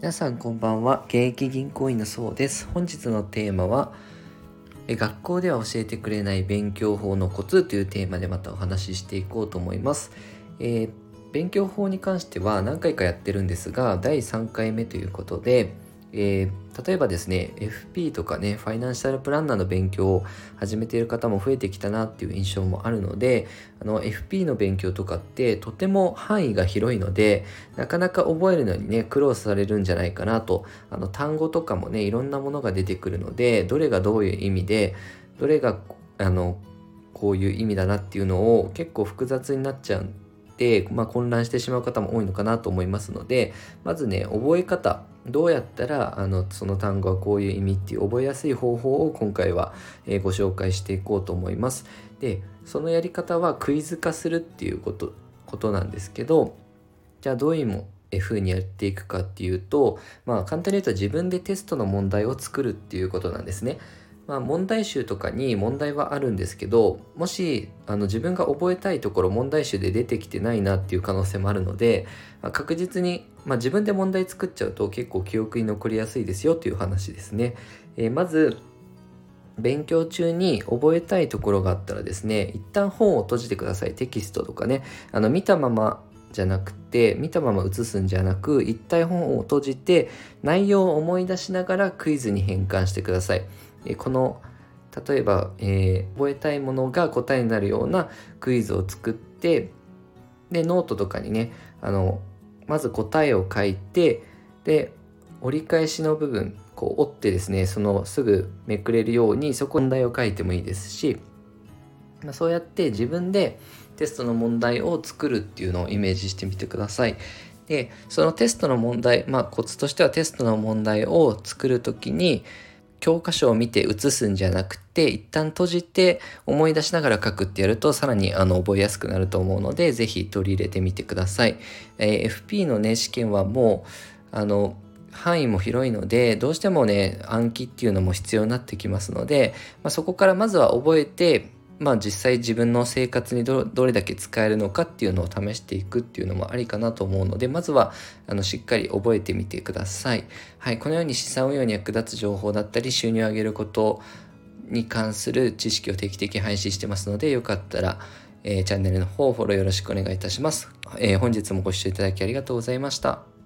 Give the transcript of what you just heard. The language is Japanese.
皆さんこんばんは。現役銀行員のそうです。本日のテーマは学校では教えてくれない勉強法のコツというテーマでまたお話ししていこうと思います、えー、勉強法に関しては何回かやってるんですが第3回目ということでえー、例えばですね FP とかねファイナンシャルプランナーの勉強を始めている方も増えてきたなっていう印象もあるのであの FP の勉強とかってとても範囲が広いのでなかなか覚えるのにね苦労されるんじゃないかなと。あの単語とかもねいろんなものが出てくるのでどれがどういう意味でどれがあのこういう意味だなっていうのを結構複雑になっちゃうで、まあ、混乱してしまう方も多いのかなと思いますのでまずね覚え方どうやったらあのその単語はこういう意味っていう覚えやすい方法を今回は、えー、ご紹介していこうと思います。でそのやり方はクイズ化するっていうことことなんですけどじゃあどういうふうにやっていくかっていうとまあ簡単に言うと自分でテストの問題を作るっていうことなんですね。まあ、問題集とかに問題はあるんですけどもしあの自分が覚えたいところ問題集で出てきてないなっていう可能性もあるので、まあ、確実に、まあ、自分で問題作っちゃうと結構記憶に残りやすいですよという話ですね。えー、まず勉強中に覚えたいところがあったらですね一旦本を閉じてくださいテキストとかねあの見たままじゃなくて見たまま写すんじゃなく一体本を閉じて内容を思い出しながらクイズに変換してください。この例えば、えー、覚えたいものが答えになるようなクイズを作ってでノートとかにねあのまず答えを書いてで折り返しの部分こう折ってですねそのすぐめくれるようにそこに問題を書いてもいいですし、まあ、そうやって自分でテストの問題を作るっていうのをイメージしてみてください。でそのテストの問題まあコツとしてはテストの問題を作る時に教科書を見て写すんじゃなくて、一旦閉じて思い出しながら書くってやると、さらにあの覚えやすくなると思うので、是非取り入れてみてください。えー、FP のね、試験はもう、あの、範囲も広いので、どうしてもね、暗記っていうのも必要になってきますので、まあ、そこからまずは覚えて、まあ実際自分の生活にどれだけ使えるのかっていうのを試していくっていうのもありかなと思うので、まずはあのしっかり覚えてみてください。はい、このように資産運用に役立つ情報だったり収入を上げることに関する知識を定期的に配信してますので、よかったら、えー、チャンネルの方フォローよろしくお願いいたします。えー、本日もご視聴いただきありがとうございました。